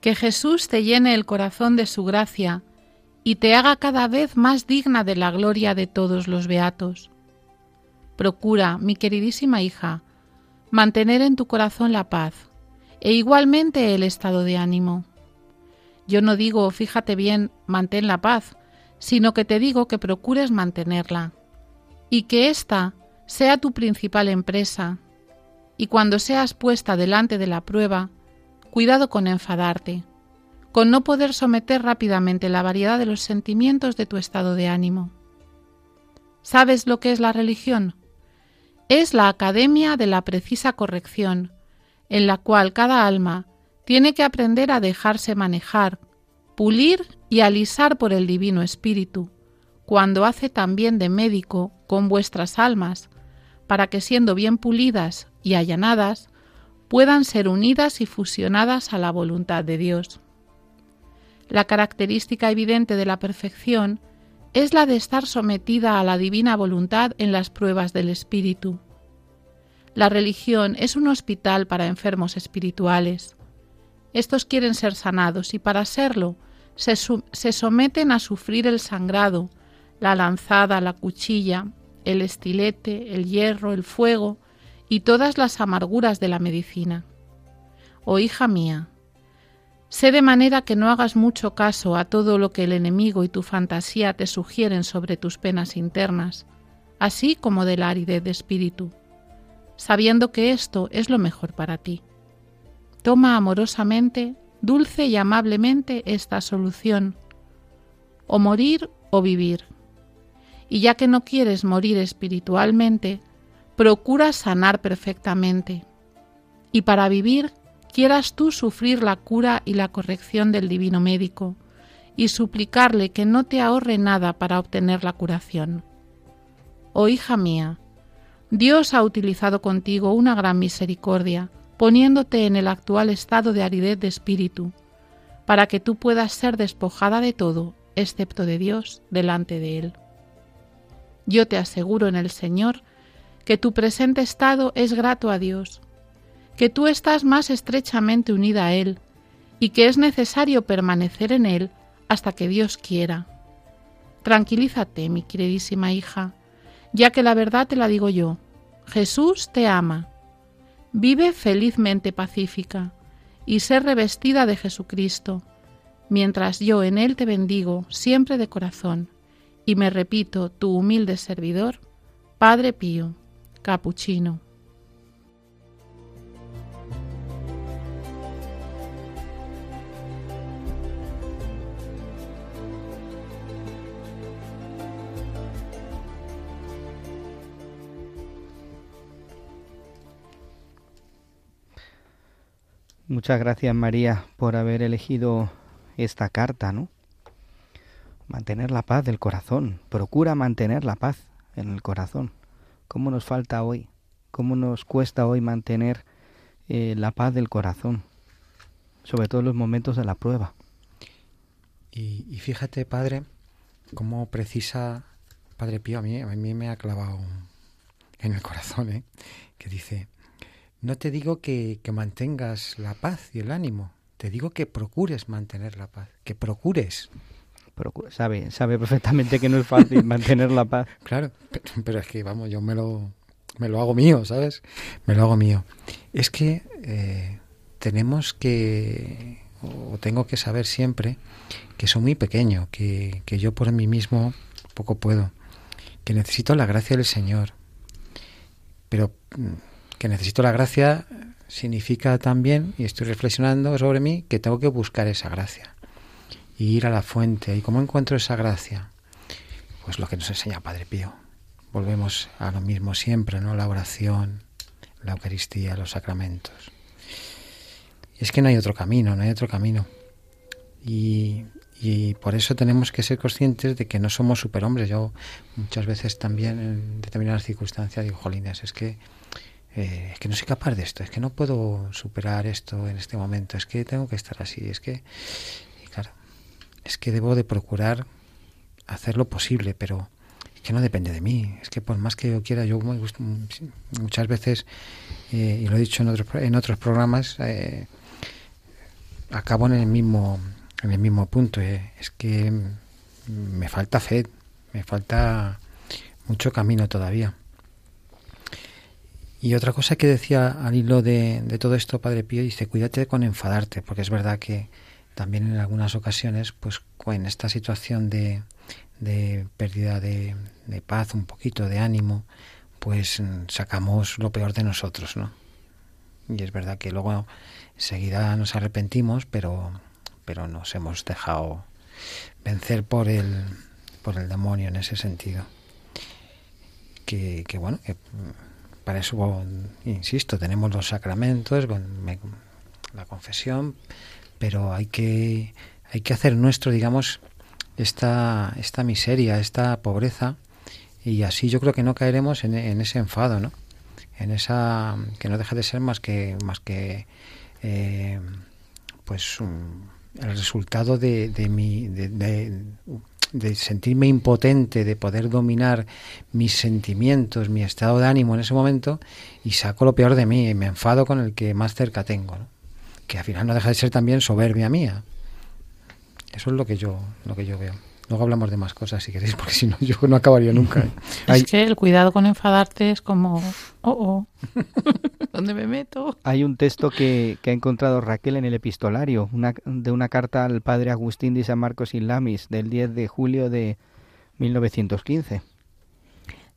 que Jesús te llene el corazón de su gracia y te haga cada vez más digna de la gloria de todos los beatos. Procura, mi queridísima hija, mantener en tu corazón la paz e igualmente el estado de ánimo. Yo no digo, fíjate bien, mantén la paz, sino que te digo que procures mantenerla y que ésta sea tu principal empresa. Y cuando seas puesta delante de la prueba, cuidado con enfadarte, con no poder someter rápidamente la variedad de los sentimientos de tu estado de ánimo. ¿Sabes lo que es la religión? Es la academia de la precisa corrección, en la cual cada alma tiene que aprender a dejarse manejar, pulir y alisar por el Divino Espíritu, cuando hace también de médico con vuestras almas, para que siendo bien pulidas y allanadas, puedan ser unidas y fusionadas a la voluntad de Dios. La característica evidente de la perfección es la de estar sometida a la divina voluntad en las pruebas del Espíritu. La religión es un hospital para enfermos espirituales. Estos quieren ser sanados y para serlo se, someten a sufrir el sangrado, la lanzada, la cuchilla, el estilete, el hierro, el fuego y todas las amarguras de la medicina. Oh hija mía, sé de manera que no hagas mucho caso a todo lo que el enemigo y tu fantasía te sugieren sobre tus penas internas, así como de la aridez de espíritu, sabiendo que esto es lo mejor para ti. Toma amorosamente, dulce y amablemente esta solución, o morir o vivir. Y ya que no quieres morir espiritualmente, procura sanar perfectamente. Y para vivir, quieras tú sufrir la cura y la corrección del divino médico, y suplicarle que no te ahorre nada para obtener la curación. Oh hija mía, Dios ha utilizado contigo una gran misericordia, poniéndote en el actual estado de aridez de espíritu, para que tú puedas ser despojada de todo, excepto de Dios, delante de Él. Yo te aseguro en el Señor que tu presente estado es grato a Dios, que tú estás más estrechamente unida a Él y que es necesario permanecer en Él hasta que Dios quiera. Tranquilízate, mi queridísima hija, ya que la verdad te la digo yo. Jesús te ama. Vive felizmente pacífica y sé revestida de Jesucristo, mientras yo en Él te bendigo siempre de corazón y me repito tu humilde servidor, Padre Pío, capuchino. Muchas gracias María por haber elegido esta carta, ¿no? Mantener la paz del corazón. Procura mantener la paz en el corazón. ¿Cómo nos falta hoy? ¿Cómo nos cuesta hoy mantener eh, la paz del corazón? Sobre todo en los momentos de la prueba. Y, y fíjate, Padre, cómo precisa Padre Pío, a mí, a mí me ha clavado en el corazón, ¿eh? que dice, no te digo que, que mantengas la paz y el ánimo, te digo que procures mantener la paz, que procures. Procura, sabe, sabe perfectamente que no es fácil mantener la paz. Claro, pero, pero, es que, vamos, yo me lo, me lo hago mío, ¿sabes? Me lo hago mío. Es que eh, tenemos que, o tengo que saber siempre que soy muy pequeño, que, que yo por mí mismo poco puedo, que necesito la gracia del Señor. Pero que necesito la gracia significa también, y estoy reflexionando sobre mí, que tengo que buscar esa gracia. Y ir a la fuente. ¿Y cómo encuentro esa gracia? Pues lo que nos enseña Padre Pío. Volvemos a lo mismo siempre, ¿no? La oración, la Eucaristía, los sacramentos. Y es que no hay otro camino, no hay otro camino. Y, y por eso tenemos que ser conscientes de que no somos superhombres. Yo muchas veces también en determinadas circunstancias digo, jolines, es que, eh, es que no soy capaz de esto, es que no puedo superar esto en este momento, es que tengo que estar así, es que, es que debo de procurar hacer lo posible, pero es que no depende de mí. Es que por más que yo quiera, yo muchas veces, eh, y lo he dicho en otros, en otros programas, eh, acabo en el mismo en el mismo punto. Eh. Es que me falta fe, me falta mucho camino todavía. Y otra cosa que decía al hilo de, todo esto, Padre Pío, dice, cuídate con enfadarte, porque es verdad que también en algunas ocasiones, pues en esta situación de, de pérdida de, paz, un poquito de ánimo, pues sacamos lo peor de nosotros, ¿no? Y es verdad que luego enseguida nos arrepentimos, pero pero nos hemos dejado vencer por el, por el demonio en ese sentido. Que, bueno, para eso, insisto, tenemos los sacramentos, la confesión, pero hay que, hay que hacer nuestro, digamos, esta, esta miseria, esta pobreza, y así yo creo que no caeremos en, ese enfado, ¿no? En esa que no deja de ser más que más que eh, pues un, el resultado de, de mi de, de, sentirme impotente, de poder dominar mis sentimientos, mi estado de ánimo en ese momento y saco lo peor de mí y me enfado con el que más cerca tengo, que al final no deja de ser también soberbia mía. Eso es lo que yo lo que yo veo. Luego hablamos de más cosas si queréis, porque si no, yo no acabaría nunca. ¿eh? Es que el cuidado con enfadarte es como, oh, oh, ¿dónde me meto? Hay un texto que, que, ha encontrado Raquel en el epistolario, una, de una carta al padre Agustín de San Marcos y Lamis, del 10 de julio de 1915.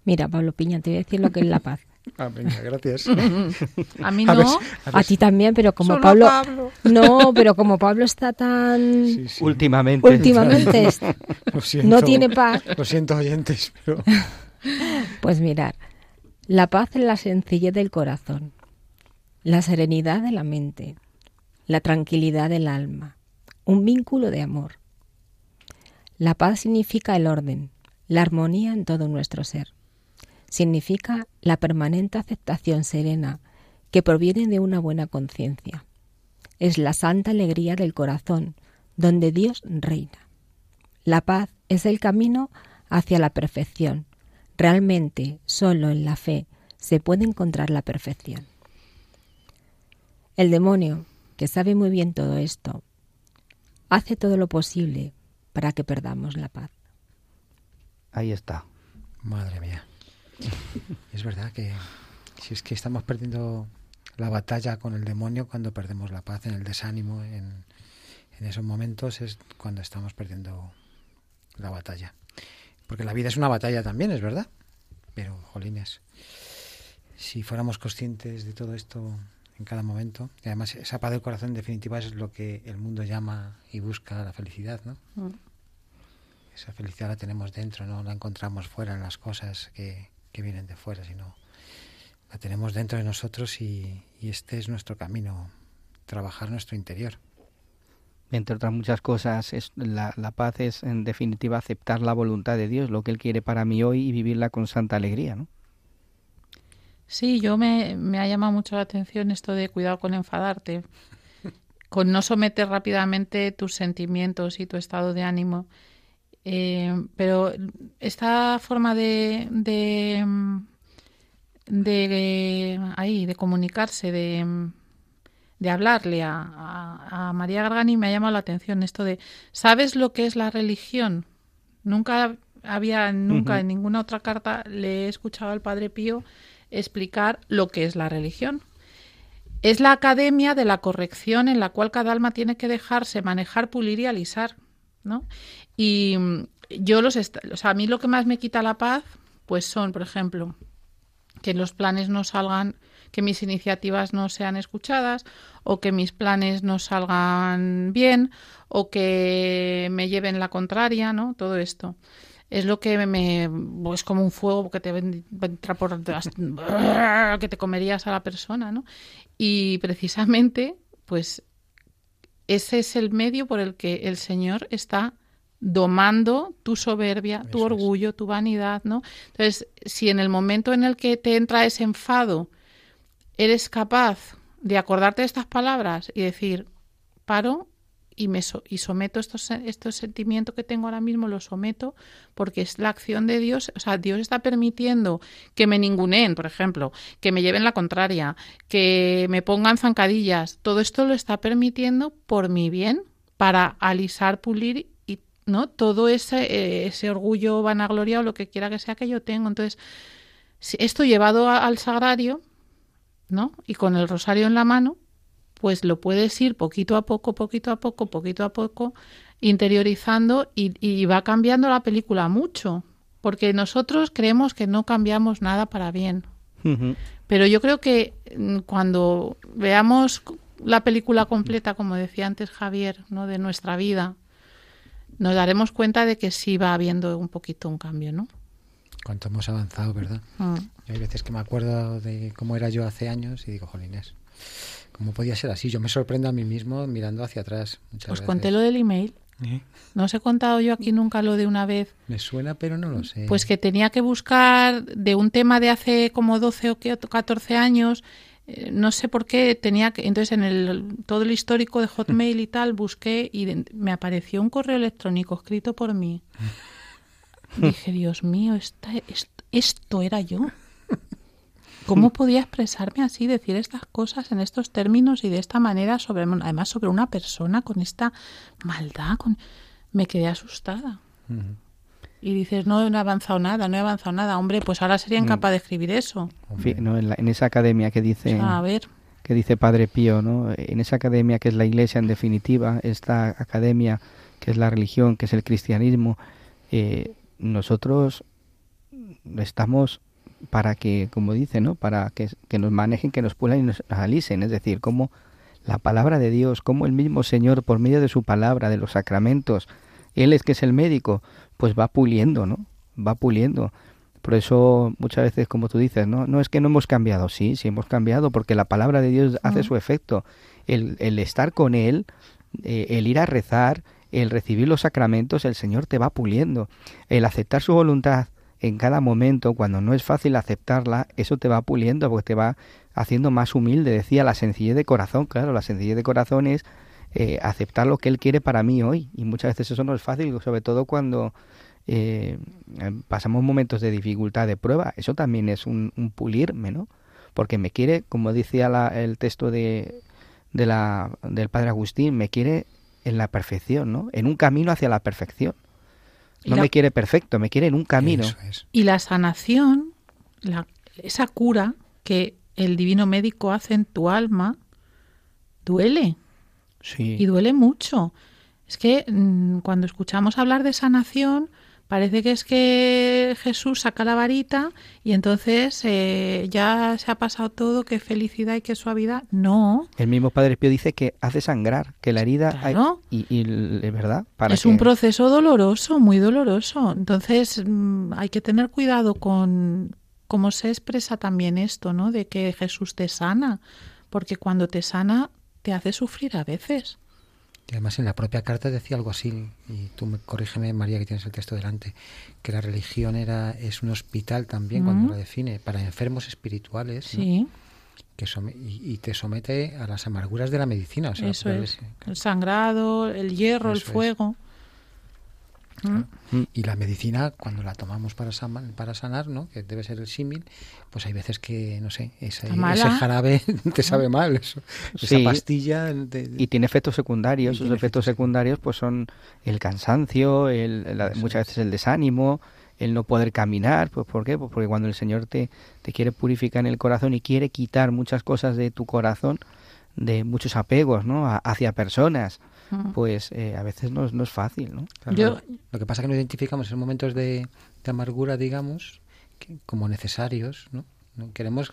Mira, Pablo Piña, te voy a decir lo que es la paz. Ah, venga, gracias. a mí no. A, ti también, pero como Pablo, No, pero como Pablo está tan... Últimamente. Últimamente no tiene paz. Lo siento, oyentes, pero... Pues mirar, la paz es la sencillez del corazón, la serenidad de la mente, la tranquilidad del alma, un vínculo de amor. La paz significa el orden, la armonía en todo nuestro ser significa la permanente aceptación serena que proviene de una buena conciencia. Es la santa alegría del corazón, donde Dios reina. La paz es el camino hacia la perfección. Realmente, solo en la fe se puede encontrar la perfección. El demonio, que sabe muy bien todo esto, hace todo lo posible para que perdamos la paz. Ahí está. Madre mía. Es verdad que si es que estamos perdiendo la batalla con el demonio cuando perdemos la paz, en el desánimo, en, en esos momentos es cuando estamos perdiendo la batalla. Porque la vida es una batalla también, es verdad. Pero, jolines, si fuéramos conscientes de todo esto en cada momento, y además esa paz del corazón en definitiva es lo que el mundo llama y busca la felicidad, ¿no? Mm. Esa felicidad la tenemos dentro, no la encontramos fuera en las cosas que, que vienen de fuera, sino la tenemos dentro de nosotros y, este es nuestro camino, trabajar nuestro interior. Entre otras muchas cosas, es, la, paz es en definitiva aceptar la voluntad de Dios, lo que Él quiere para mí hoy y vivirla con santa alegría, ¿no? Sí, yo me, me ha llamado mucho la atención esto de cuidado con enfadarte, con no someter rápidamente tus sentimientos y tu estado de ánimo eh, pero esta forma de, de, de, ahí, de comunicarse, de, de hablarle a, a, María Gargani me ha llamado la atención esto de ¿sabes lo que es la religión? Nunca había, nunca en ninguna otra carta le he escuchado al Padre Pío explicar lo que es la religión. Es la academia de la corrección en la cual cada alma tiene que dejarse manejar, pulir y alisar. ¿no? Y mm, yo los, o sea, a mí lo que más me quita la paz, pues son, por ejemplo, que los planes no salgan, que mis iniciativas no sean escuchadas o que mis planes no salgan bien o que me lleven la contraria, ¿no? Todo esto es lo que me es como un fuego que te entra por que te comerías a la persona, ¿no? Y precisamente, pues ese es el medio por el que el Señor está domando tu soberbia, tu orgullo, tu vanidad, ¿no? Entonces, si en el momento en el que te entra ese enfado, eres capaz de acordarte de estas palabras y decir, paro y me y someto estos, estos sentimientos que tengo ahora mismo, los someto porque es la acción de Dios, o sea, Dios está permitiendo que me ninguneen, por ejemplo, que me lleven la contraria, que me pongan zancadillas, todo esto lo está permitiendo por mi bien, para alisar, pulir y no todo ese, eh, ese orgullo, vanagloria o lo que quiera que sea que yo tengo. Entonces, esto llevado al sagrario, ¿no? Y con el rosario en la mano, pues lo puedes ir poquito a poco, poquito a poco, poquito a poco, interiorizando y, va cambiando la película mucho, porque nosotros creemos que no cambiamos nada para bien. Pero yo creo que mm, cuando veamos la película completa, como decía antes Javier, ¿no? de nuestra vida, nos daremos cuenta de que sí va habiendo un poquito un cambio, ¿no? Cuánto hemos avanzado, ¿verdad? Mm. Hay veces que me acuerdo de cómo era yo hace años y digo, jolines, ¿Cómo podía ser así? Yo me sorprendo a mí mismo mirando hacia atrás. Os conté lo del email. ¿Eh? No os he contado yo aquí nunca lo de una vez. Me suena, pero no lo sé. Pues que tenía que buscar de un tema de hace como 12 o 14 años. Eh, no sé por qué tenía que. Entonces, en el, todo el histórico de Hotmail y tal, busqué y me apareció un correo electrónico escrito por mí. Dije, Dios mío, esta, esto era yo. ¿Cómo podía expresarme así, decir estas cosas en estos términos y de esta manera, sobre, además sobre una persona con esta maldad? Con... Me quedé asustada. Y dices, no, he avanzado nada, no he avanzado nada. Hombre, pues ahora sería mm. incapaz de escribir eso. en, esa academia que dice... a ver. Que dice Padre Pío, ¿no? En esa academia que es la Iglesia, en definitiva, esta academia que es la religión, que es el cristianismo, eh, nosotros estamos para que, como dice, ¿no? Para que, nos manejen, que nos pulan y nos analicen. Es decir, cómo la palabra de Dios, cómo el mismo Señor, por medio de su palabra, de los sacramentos, Él es que es el médico, pues va puliendo, ¿no? Va puliendo. Por eso muchas veces, como tú dices, no, no es que no hemos cambiado, sí, sí hemos cambiado, porque la palabra de Dios hace su efecto. El, el estar con Él, eh, el ir a rezar, el recibir los sacramentos, el Señor te va puliendo. El aceptar su voluntad, en cada momento, cuando no es fácil aceptarla, eso te va puliendo porque te va haciendo más humilde. Decía la sencillez de corazón, claro, la sencillez de corazón es eh, aceptar lo que Él quiere para mí hoy. Y muchas veces eso no es fácil, sobre todo cuando eh, pasamos momentos de dificultad, de prueba. Eso también es un, pulirme, ¿no? Porque me quiere, como decía el texto de, de la, del Padre Agustín, me quiere en la perfección, ¿no? En un camino hacia la perfección. No me quiere perfecto, me quiere en un camino. Y la sanación, la, esa cura que el divino médico hace en tu alma, duele. Sí. Y duele mucho. Es que mm, cuando escuchamos hablar de sanación, Parece que es que Jesús saca la varita y entonces eh, ya se ha pasado todo, qué felicidad y qué suavidad. No. El mismo Padre Pío dice que hace sangrar, que la herida y, es verdad. es un proceso doloroso, muy doloroso. Entonces mm, hay que tener cuidado con cómo se expresa también esto, ¿no? De que Jesús te sana, porque cuando te sana te hace sufrir a veces. Y además en la propia carta decía algo así, y tú me corrígeme, María, que tienes el texto delante, que la religión era es un hospital también cuando lo define, para enfermos espirituales. Sí. Que y, te somete a las amarguras de la medicina. O sea, Eso es. El sangrado, el hierro, el fuego. Mm. Y la medicina, cuando la tomamos para, para sanar, ¿no? que debe ser el símil, pues hay veces que, no sé, ese, jarabe te sabe mal, eso, esa pastilla. Y tiene efectos secundarios. Esos efectos secundarios pues son el cansancio, el, muchas veces el desánimo, el no poder caminar. Pues, ¿Por qué? Pues porque cuando el Señor te, te quiere purificar en el corazón y quiere quitar muchas cosas de tu corazón, de muchos apegos ¿no? hacia personas, pues eh, a veces no, no, es fácil, ¿no? Lo que pasa es que nos identificamos en momentos de, amargura, digamos, como necesarios, ¿no? Queremos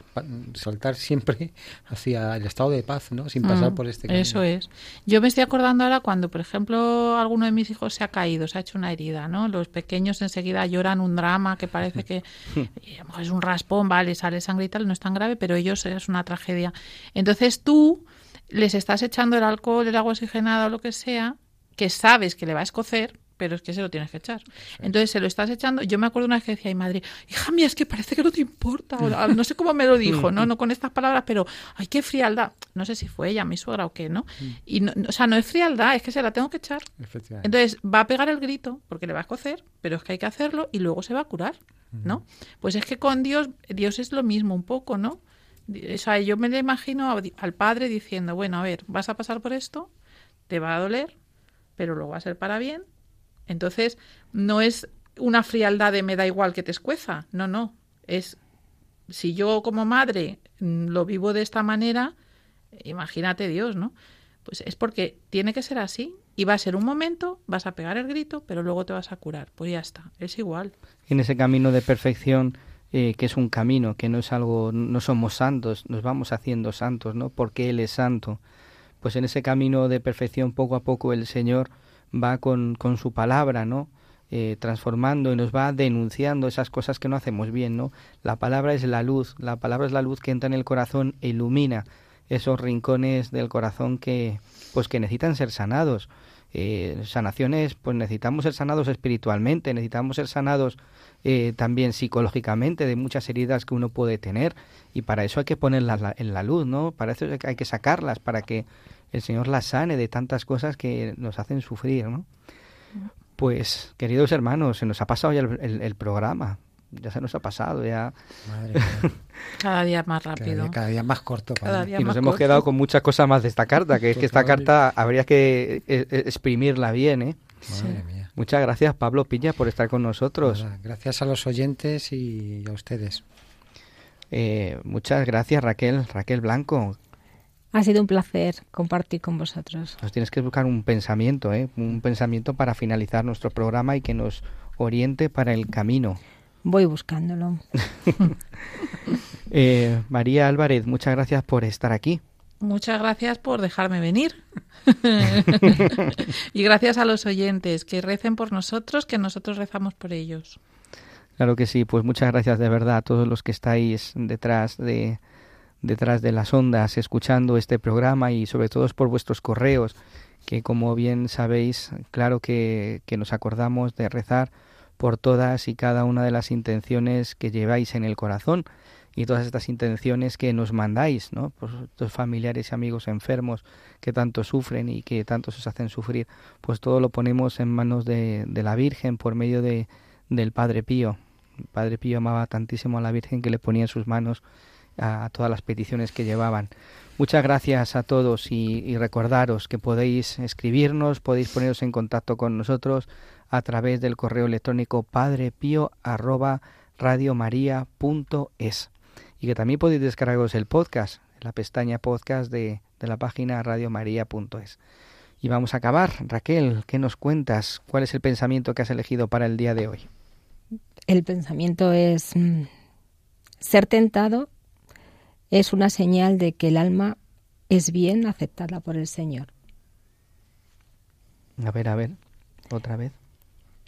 saltar siempre hacia el estado de paz, ¿no? Sin pasar Mm, por este camino. Eso es. Yo me estoy acordando ahora cuando, por ejemplo, alguno de mis hijos se ha caído, se ha hecho una herida, ¿no? Los pequeños enseguida lloran un drama que parece que y a lo mejor es un raspón, vale, sale sangre y tal, no es tan grave, pero ellos es una tragedia. Entonces tú les estás echando el alcohol, el agua oxigenada o lo que sea, que sabes que le va a escocer, pero es que se lo tienes que echar. Entonces se lo estás echando. Yo me acuerdo una vez que decía mi madre, hija mía, es que parece que no te importa. O, no sé cómo me lo dijo, ¿no? No con estas palabras, pero ay, qué frialdad. No sé si fue ella, mi suegra o qué, ¿no? Y no, o sea, no es frialdad, es que se la tengo que echar. Entonces va a pegar el grito porque le va a escocer, pero es que hay que hacerlo y luego se va a curar, ¿no? Pues es que con Dios, Dios es lo mismo un poco, ¿no? O sea, yo me le imagino al padre diciendo, bueno, a ver, vas a pasar por esto, te va a doler, pero luego va a ser para bien. Entonces, no es una frialdad de me da igual que te escueza, no, no, es si yo como madre mm, lo vivo de esta manera, imagínate Dios, ¿no? Pues es porque tiene que ser así y va a ser un momento, vas a pegar el grito, pero luego te vas a curar. Pues ya está, es igual. en ese camino de perfección eh, que es un camino, que no es algo, no somos santos, nos vamos haciendo santos, ¿no? Porque Él es santo. Pues en ese camino de perfección poco a poco el Señor va con, con su palabra, ¿no? Eh, transformando y nos va denunciando esas cosas que no hacemos bien, ¿no? La palabra es la luz, la palabra es la luz que entra en el corazón e ilumina esos rincones del corazón que, pues que necesitan ser sanados. Eh, sanaciones, pues necesitamos ser sanados espiritualmente, necesitamos ser sanados eh, también psicológicamente de muchas heridas que uno puede tener y para eso hay que ponerlas la- en la luz, ¿no? Para eso hay que sacarlas, para que el Señor las sane de tantas cosas que nos hacen sufrir, ¿no? Pues, queridos hermanos, se nos ha pasado ya el, el- el programa, ya se nos ha pasado, ya Madre mía. Cada día más Cada rápido. día, cada día más corto. Cada padre. día y nos hemos corto. quedado con muchas cosas más de esta carta, que es que esta carta habría que eh, eh, exprimirla bien, ¿eh? Madre mía. Muchas gracias, Pablo Piña, por estar con nosotros. Nada, Gracias a los oyentes y a ustedes. Eh, muchas gracias, Raquel, Raquel Blanco. Ha sido un placer compartir con vosotros. Nos tienes que buscar un pensamiento, ¿eh? Un pensamiento para finalizar nuestro programa y que nos oriente para el camino. Voy buscándolo. Eh, María Álvarez, muchas gracias por estar aquí. Muchas gracias por dejarme venir. y gracias a los oyentes que recen por nosotros, que nosotros rezamos por ellos. Claro que sí, pues muchas gracias de verdad a todos los que estáis detrás de detrás de las ondas escuchando este programa y sobre todo por vuestros correos que como bien sabéis, claro que, que nos acordamos de rezar por todas y cada una de las intenciones que lleváis en el corazón y todas estas intenciones que nos mandáis, ¿no? Por estos familiares y amigos enfermos que tanto sufren y que tanto os hacen sufrir, pues todo lo ponemos en manos de, de la Virgen por medio de, del Padre Pío. El Padre Pío amaba tantísimo a la Virgen que le ponía en sus manos a, todas las peticiones que llevaban. Muchas gracias a todos y, y recordaros que podéis escribirnos, podéis poneros en contacto con nosotros a través del correo electrónico padrepío arroba radiomaria.es y que también podéis descargaros el podcast en la pestaña podcast de, de la página radiomaria.es. Y vamos a acabar. Raquel, ¿qué nos cuentas? ¿Cuál es el pensamiento que has elegido para el día de hoy? El pensamiento es mm, ser tentado es una señal de que el alma es bien aceptada por el Señor. A ver, a ver, otra vez.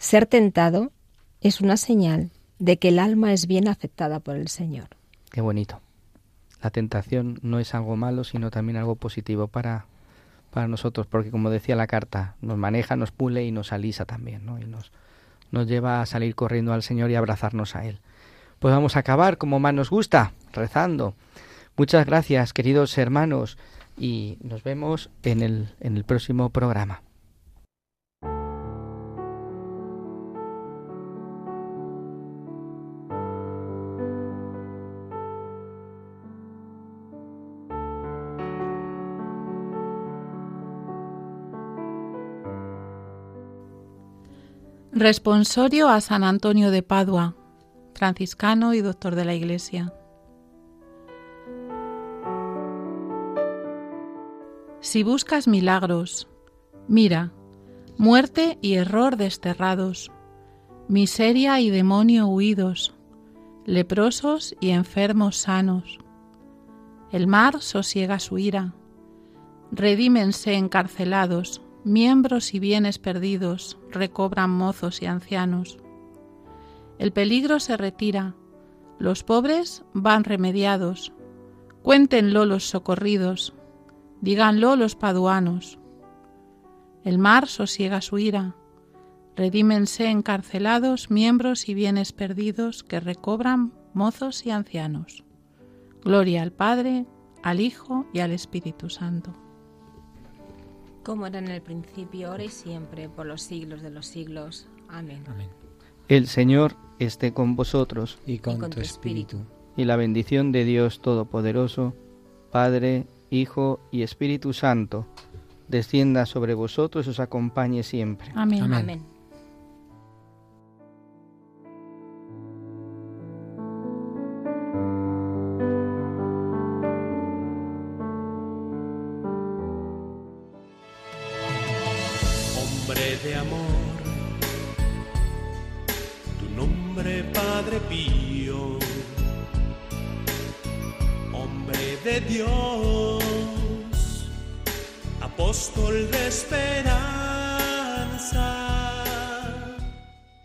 Ser tentado es una señal de que el alma es bien aceptada por el Señor. Qué bonito. La tentación no es algo malo, sino también algo positivo para, para nosotros, porque como decía la carta, nos maneja, nos pule y nos alisa también, ¿no? Y nos, nos lleva a salir corriendo al Señor y abrazarnos a Él. Pues vamos a acabar como más nos gusta, rezando. Muchas gracias, queridos hermanos, y nos vemos en el, en el próximo programa. Responsorio a San Antonio de Padua, franciscano y doctor de la Iglesia. Si buscas milagros, mira, muerte y error desterrados, miseria y demonio huidos, leprosos y enfermos sanos. El mar sosiega su ira. Redímense encarcelados, miembros y bienes perdidos, recobran mozos y ancianos. El peligro se retira, los pobres van remediados. Cuéntenlo los socorridos, díganlo los paduanos. El mar sosiega su ira. Redímense encarcelados miembros y bienes perdidos que recobran mozos y ancianos. Gloria al Padre, al Hijo y al Espíritu Santo. Como era en el principio, ahora y siempre, por los siglos de los siglos. Amén. Amén. El Señor esté con vosotros Y con, Y con tu tu espíritu. y la bendición de Dios Todopoderoso, Padre, Hijo y Espíritu Santo, descienda sobre vosotros y os acompañe siempre. Amén. Amén. Amén.